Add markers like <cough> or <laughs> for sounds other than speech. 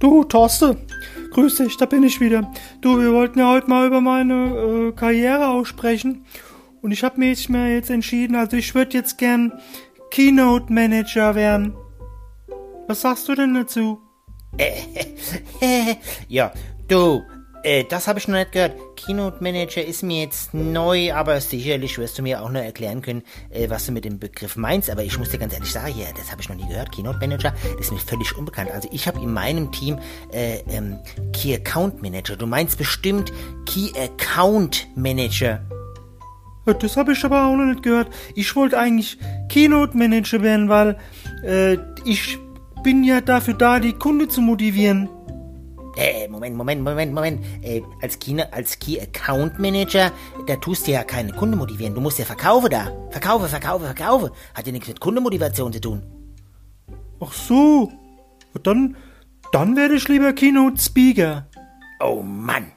Thorsten. Grüß dich, da bin ich wieder. Du, wir wollten ja heute mal über meine äh, Karriere aussprechen. Und ich habe mich mir jetzt entschieden, also ich würde jetzt gern Keynote Manager werden. Was sagst du denn dazu? <laughs> ja, du, äh, das habe ich noch nicht gehört. Keynote Manager ist mir jetzt neu, aber sicherlich wirst du mir auch noch erklären können, äh, was du mit dem Begriff meinst. Aber ich muss dir ganz ehrlich sagen, ja, das habe ich noch nie gehört. Keynote Manager, das ist mir völlig unbekannt. Also ich habe in meinem Team äh, ähm, Key Account Manager. Du meinst bestimmt Key Account Manager. Ja, Das habe ich aber auch noch nicht gehört. Ich wollte eigentlich Keynote Manager werden, weil äh, ich bin ja dafür da, die Kunde zu motivieren. Äh, Moment, Moment, Moment, Moment. Äh, als, Key, als Key Account Manager, da tust du ja keine Kunden motivieren. Du musst ja verkaufen da. Verkaufe, verkaufe, verkaufe. Hat ja nichts mit Kundenmotivation zu tun. Ach so. Dann, dann werde ich lieber Keynote Speaker. Oh Mann.